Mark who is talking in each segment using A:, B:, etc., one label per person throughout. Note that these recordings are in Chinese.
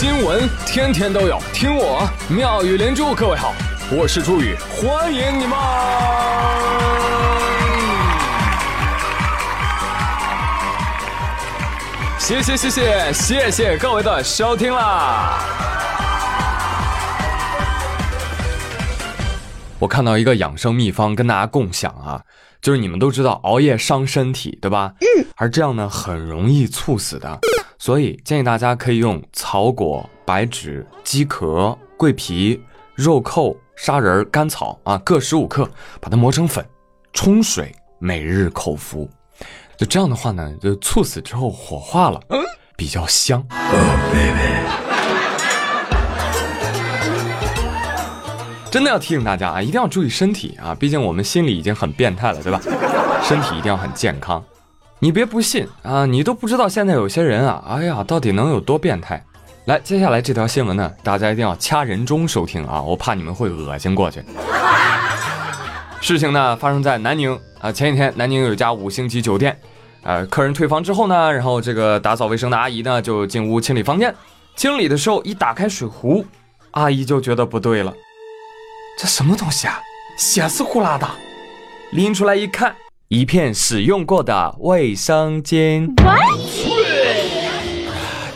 A: 新闻天天都有，听我妙语连珠。各位好，我是朱宇，欢迎你们！谢谢谢谢谢谢各位的收听啦！我看到一个养生秘方跟大家共享啊，就是你们都知道熬夜伤身体，对吧？嗯。而这样呢，很容易猝死的。所以建议大家可以用草果、白芷、鸡壳、桂皮、肉蔻、砂仁、甘草啊，各十五克，把它磨成粉，冲水，每日口服。就这样的话呢，就猝死之后火化了，嗯比较香。真的要提醒大家啊，一定要注意身体啊，毕竟我们心里已经很变态了，对吧？身体一定要很健康。你别不信啊！你都不知道现在有些人啊，哎呀，到底能有多变态？来，接下来这条新闻呢，大家一定要掐人中收听啊！我怕你们会恶心过去。事情呢发生在南宁啊，前几天南宁有一家五星级酒店，呃，客人退房之后呢，然后这个打扫卫生的阿姨呢就进屋清理房间，清理的时候一打开水壶，阿姨就觉得不对了，这什么东西啊？血丝呼啦的，拎出来一看。一片使用过的卫生巾。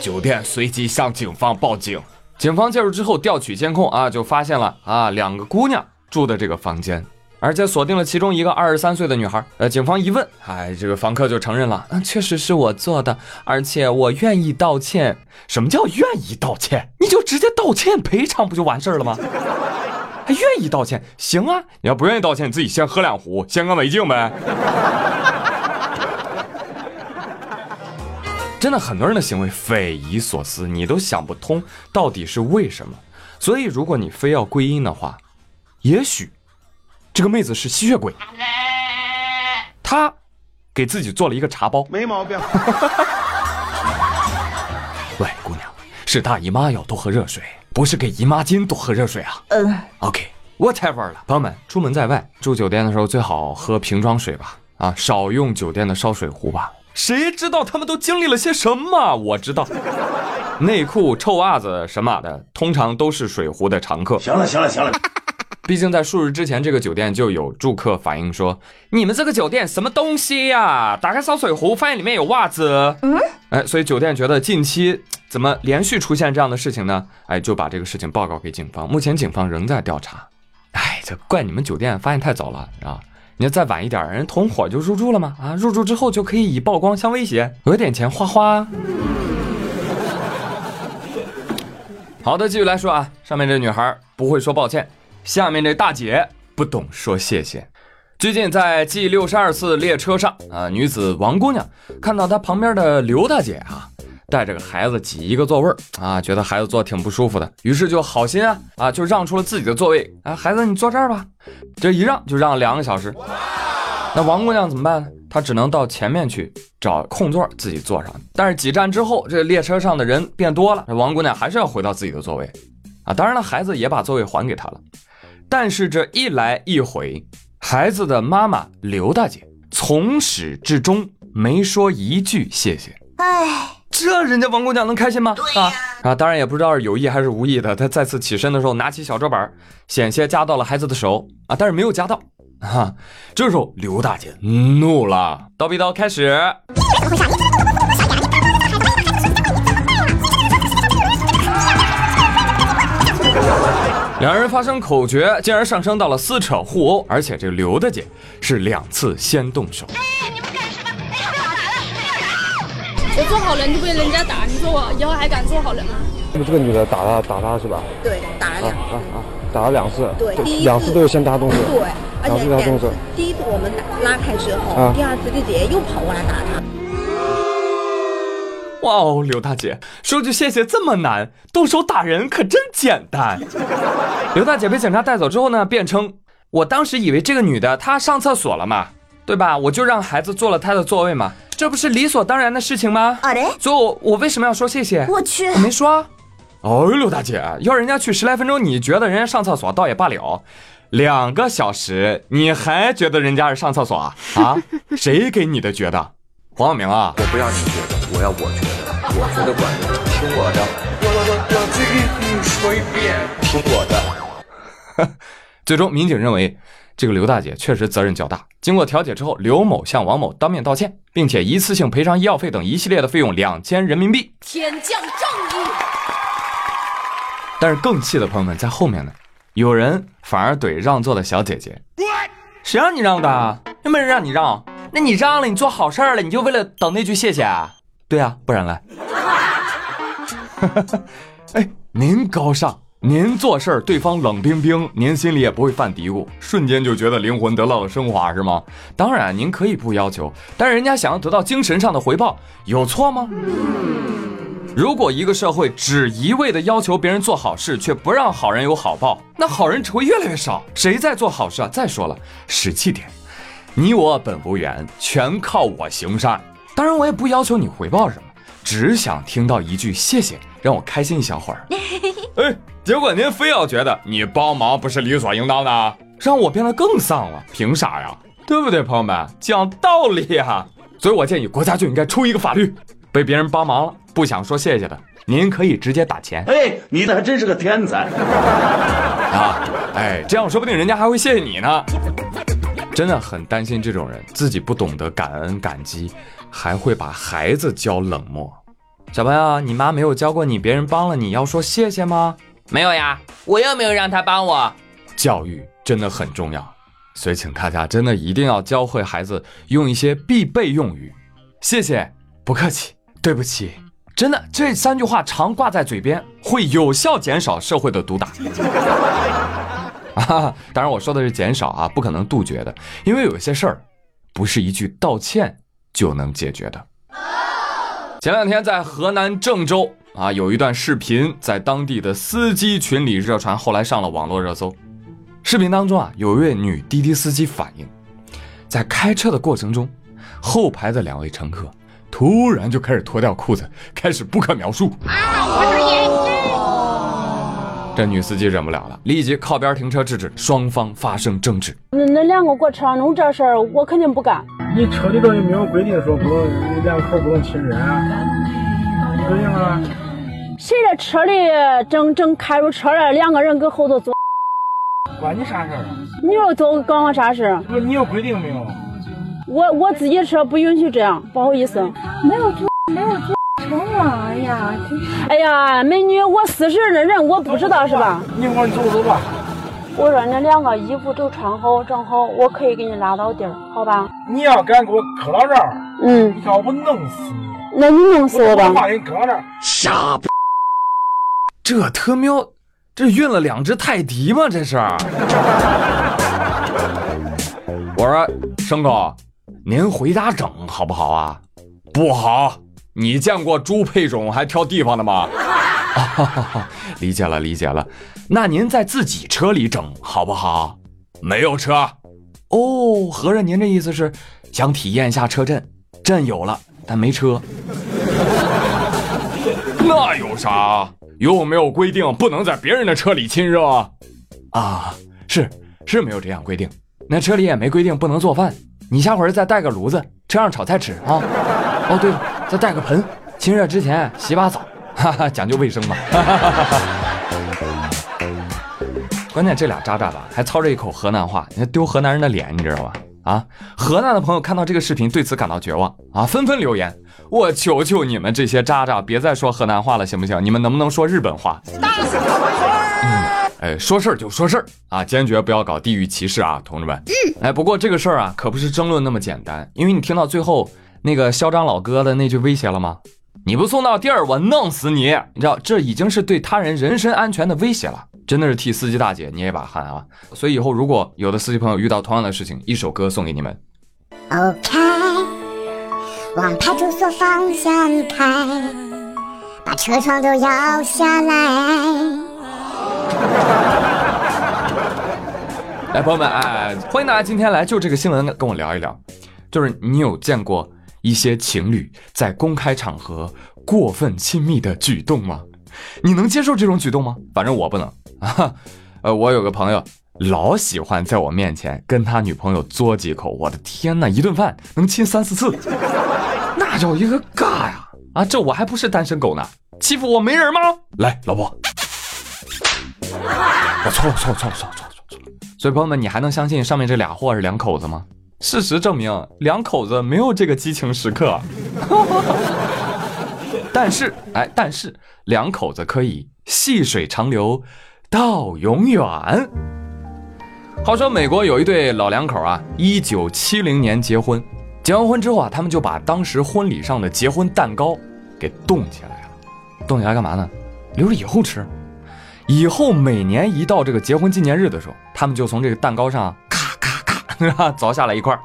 A: 酒店随即向警方报警。警方介入之后调取监控啊，就发现了啊两个姑娘住的这个房间，而且锁定了其中一个二十三岁的女孩。呃，警方一问，哎，这个房客就承认了，嗯，确实是我做的，而且我愿意道歉。什么叫愿意道歉？你就直接道歉赔偿不就完事儿了吗？还愿意道歉？行啊！你要不愿意道歉，你自己先喝两壶，先干为敬呗。真的，很多人的行为匪夷所思，你都想不通到底是为什么。所以，如果你非要归因的话，也许这个妹子是吸血鬼，她给自己做了一个茶包，
B: 没毛病。
A: 喂，姑娘，是大姨妈要多喝热水。不是给姨妈巾多喝热水啊？嗯，OK，whatever 了。朋友们，出门在外住酒店的时候，最好喝瓶装水吧。啊，少用酒店的烧水壶吧。谁知道他们都经历了些什么？我知道，内裤、臭袜子什么的，通常都是水壶的常客。
B: 行了，行了，行了。
A: 毕竟在数日之前，这个酒店就有住客反映说：“你们这个酒店什么东西呀？打开烧水壶，发现里面有袜子。”嗯，哎，所以酒店觉得近期怎么连续出现这样的事情呢？哎，就把这个事情报告给警方。目前警方仍在调查。哎，这怪你们酒店发现太早了啊！你要再晚一点，人同伙就入住了吗？啊，入住之后就可以以曝光相威胁，讹点钱花花。好的，继续来说啊，上面这女孩不会说抱歉。下面这大姐不懂说谢谢。最近在 G 六十二次列车上啊，女子王姑娘看到她旁边的刘大姐啊，带着个孩子挤一个座位啊，觉得孩子坐挺不舒服的，于是就好心啊啊，就让出了自己的座位啊，孩子你坐这儿吧。这一让就让两个小时。那王姑娘怎么办呢？她只能到前面去找空座自己坐上。但是几站之后，这列车上的人变多了，这王姑娘还是要回到自己的座位啊。当然了，孩子也把座位还给她了。但是这一来一回，孩子的妈妈刘大姐从始至终没说一句谢谢。哎，这人家王姑娘能开心吗？啊啊！当然也不知道是有意还是无意的。她再次起身的时候，拿起小桌板，险些夹到了孩子的手啊，但是没有夹到。啊，这时候刘大姐怒了，刀逼刀开始。两人发生口角，竟然上升到了撕扯互殴，而且这个刘大姐是两次先动手。哎，你们干什么？哎，
C: 不要打了，不要打！我做好人就被人家打，你说我以后还敢做好人吗？
D: 那么这个女的打他，打他是吧？
C: 对，打了两啊啊，
D: 打了两次。
C: 对第一，
D: 两次都是先打动手。
C: 对，而且两次，第一次我们打拉开之后，第二次这姐又跑过来打他。
A: 哇哦，刘大姐，说句谢谢这么难，动手打人可真简单。刘大姐被警察带走之后呢，辩称我当时以为这个女的她上厕所了嘛，对吧？我就让孩子坐了她的座位嘛，这不是理所当然的事情吗？啊嘞，所以我我为什么要说谢谢？
C: 我去，
A: 我没说。哦，刘大姐，要人家去十来分钟，你觉得人家上厕所倒也罢了，两个小时你还觉得人家是上厕所啊？啊？谁给你的觉得？黄晓明啊，
E: 我不要你觉得，我要我觉得，我觉得管用，听我的。
A: 我我我我再给你说一遍听我的。最终，民警认为这个刘大姐确实责任较大。经过调解之后，刘某向王某当面道歉，并且一次性赔偿医药费等一系列的费用两千人民币。天降正义！但是更气的朋友们在后面呢，有人反而怼让座的小姐姐：“谁让你让的？又没人让你让。那你让了，你做好事了，你就为了等那句谢谢啊？对啊，不然嘞？哎，您高尚。”您做事儿，对方冷冰冰，您心里也不会犯嘀咕，瞬间就觉得灵魂得到了升华，是吗？当然，您可以不要求，但是人家想要得到精神上的回报，有错吗？如果一个社会只一味的要求别人做好事，却不让好人有好报，那好人只会越来越少。谁在做好事啊？再说了，实际点，你我本无缘，全靠我行善。当然，我也不要求你回报什么，只想听到一句谢谢，让我开心一小会儿。哎。结果您非要觉得你帮忙不是理所应当的，让我变得更丧了，凭啥呀？对不对，朋友们？讲道理呀！所以我建议国家就应该出一个法律，被别人帮忙了不想说谢谢的，您可以直接打钱。哎，你还真是个天才 啊！哎，这样说不定人家还会谢谢你呢。真的很担心这种人自己不懂得感恩感激，还会把孩子教冷漠。小朋友，你妈没有教过你，别人帮了你要说谢谢吗？没有呀，我又没有让他帮我。教育真的很重要，所以请大家真的一定要教会孩子用一些必备用语。谢谢，不客气，对不起，真的这三句话常挂在嘴边，会有效减少社会的毒打。啊，当然我说的是减少啊，不可能杜绝的，因为有些事儿不是一句道歉就能解决的。前两天在河南郑州。啊，有一段视频在当地的司机群里热传，后来上了网络热搜。视频当中啊，有一位女滴滴司机反映，在开车的过程中，后排的两位乘客突然就开始脱掉裤子，开始不可描述。这女司机忍不了了，立即靠边停车制止，双方发生争执。
B: 那那两个给我车上弄这事儿，我肯定不干。
E: 你车里头也没有规定说不能两口不能亲热啊？规定了。
B: 谁的车里正正开着车了，两个人搁后头坐，
E: 关你啥事儿？
B: 你又做搞我啥事？
E: 不是你有规定没有？
B: 我我自己的车不允许这样，不好意思。
C: 没有坐，没有坐车啊！哎呀，
B: 哎呀，美女，我四十的人我不知道是吧？
E: 你我走走吧。
B: 我说那两个衣服都穿好，正好我可以给你拉到地儿，好吧？
E: 你要敢给我磕到这儿，嗯，你看我弄死你。
B: 那你弄死我吧。
E: 我把你搁这儿。
A: 傻逼。这特喵，这运了两只泰迪吗？这是。我说牲口，您回家整好不好啊？不好，你见过猪配种还挑地方的吗？理解了，理解了。那您在自己车里整好不好？没有车。哦，合着您这意思是想体验一下车震？震有了，但没车。那有啥？有没有规定不能在别人的车里亲热？啊，是是没有这样规定。那车里也没规定不能做饭。你下回再带个炉子，车上炒菜吃啊。哦，对了，再带个盆，亲热之前洗把澡，哈哈，讲究卫生嘛。关键这俩渣渣吧，还操着一口河南话，你丢河南人的脸，你知道吧？啊，河南的朋友看到这个视频，对此感到绝望啊，纷纷留言。我求求你们这些渣渣，别再说河南话了，行不行？你们能不能说日本话？嗯，哎，说事儿就说事儿啊，坚决不要搞地域歧视啊，同志们。嗯，哎，不过这个事儿啊，可不是争论那么简单，因为你听到最后那个嚣张老哥的那句威胁了吗？你不送到地儿，我弄死你！你知道，这已经是对他人人身安全的威胁了，真的是替司机大姐捏一把汗啊！所以以后如果有的司机朋友遇到同样的事情，一首歌送给你们。OK。往派出所方向开，把车窗都摇下来。来，朋友们，哎，欢迎大家今天来就这个新闻跟我聊一聊，就是你有见过一些情侣在公开场合过分亲密的举动吗？你能接受这种举动吗？反正我不能啊。呃，我有个朋友老喜欢在我面前跟他女朋友嘬几口，我的天哪，一顿饭能亲三四次。那叫一个尬呀！啊，这我还不是单身狗呢。欺负我没人吗？来，老婆，我错了，错了，错了，错了，错了，错了。所以朋友们，你还能相信上面这俩货是两口子吗？事实证明，两口子没有这个激情时刻。但是，哎，但是两口子可以细水长流到永远。话说，美国有一对老两口啊，一九七零年结婚，结完婚之后啊，他们就把当时婚礼上的结婚蛋糕给冻起来了。冻起来干嘛呢？留着以后吃。以后每年一到这个结婚纪念日的时候，他们就从这个蛋糕上咔咔咔凿下来一块，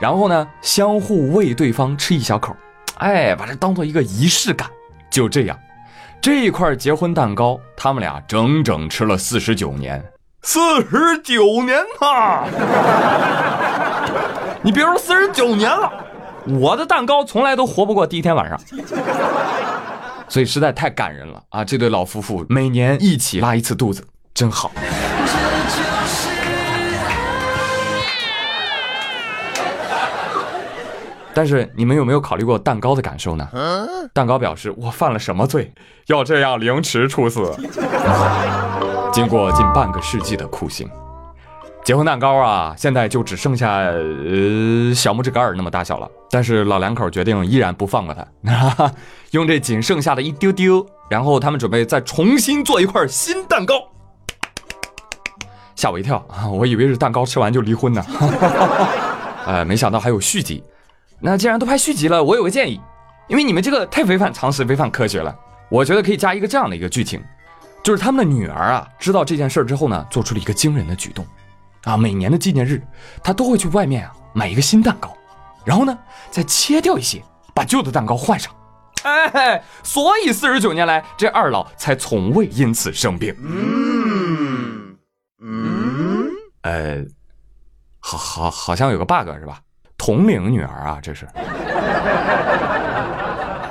A: 然后呢，相互喂对方吃一小口，哎，把这当做一个仪式感。就这样，这一块结婚蛋糕，他们俩整整吃了四十九年。四十九年呐！你别说四十九年了，我的蛋糕从来都活不过第一天晚上，所以实在太感人了啊！这对老夫妇每年一起拉一次肚子，真好。但是你们有没有考虑过蛋糕的感受呢？蛋糕表示我犯了什么罪，要这样凌迟处死？经过近半个世纪的酷刑，结婚蛋糕啊，现在就只剩下呃小拇指盖儿那么大小了。但是老两口决定依然不放过它，用这仅剩下的一丢丢，然后他们准备再重新做一块新蛋糕。吓我一跳啊！我以为是蛋糕吃完就离婚呢。呃，没想到还有续集。那既然都拍续集了，我有个建议，因为你们这个太违反常识、违反科学了，我觉得可以加一个这样的一个剧情。就是他们的女儿啊，知道这件事之后呢，做出了一个惊人的举动，啊，每年的纪念日，他都会去外面啊买一个新蛋糕，然后呢再切掉一些，把旧的蛋糕换上，哎，所以四十九年来，这二老才从未因此生病。嗯嗯，呃，好好好像有个 bug 是吧？同龄女儿啊，这是。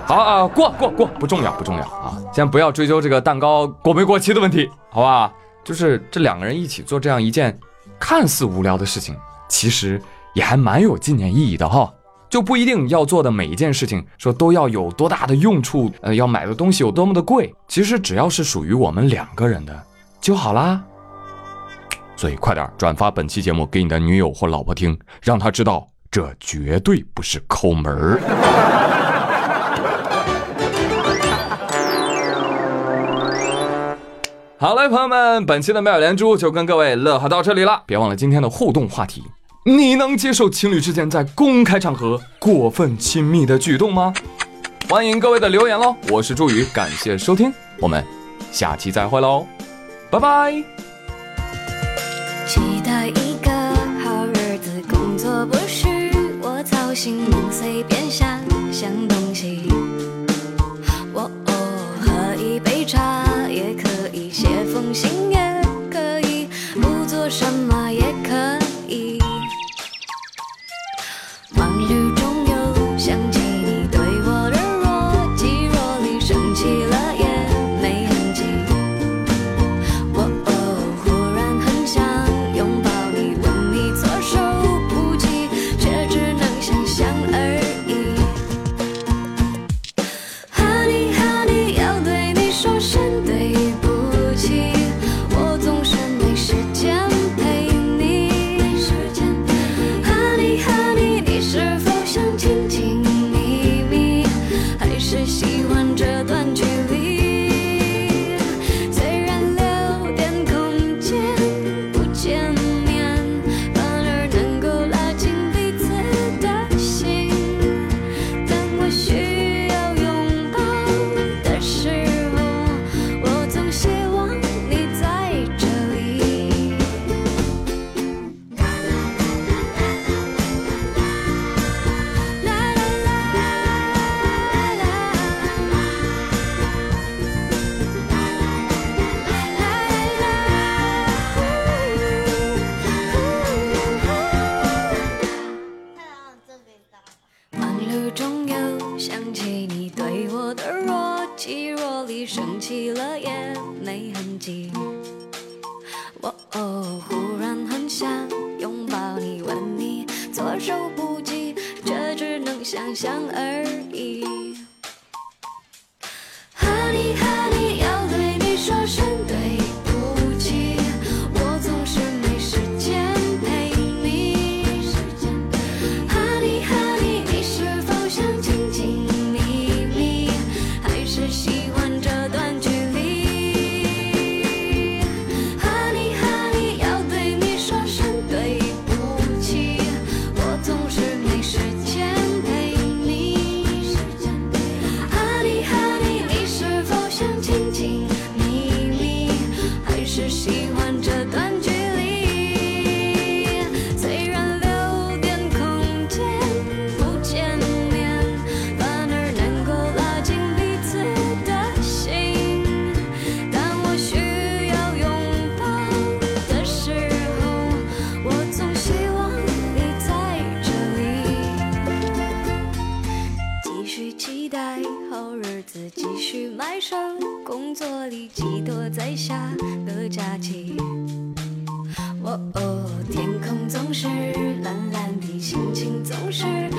A: 好啊，过过过，不重要不重要啊！先不要追究这个蛋糕过没过期的问题，好吧？就是这两个人一起做这样一件看似无聊的事情，其实也还蛮有纪念意义的哈。就不一定要做的每一件事情说都要有多大的用处，呃，要买的东西有多么的贵，其实只要是属于我们两个人的就好啦。所以快点转发本期节目给你的女友或老婆听，让她知道这绝对不是抠门儿。好嘞，朋友们，本期的妙连珠就跟各位乐呵到这里了。别忘了今天的互动话题：你能接受情侣之间在公开场合过分亲密的举动吗？欢迎各位的留言喽！我是朱宇，感谢收听，我们下期再会喽，拜拜。期待一个好日子，工作不是我操心，能随便在下个假期，哦
F: 哦，天空总是蓝蓝的，心情总是。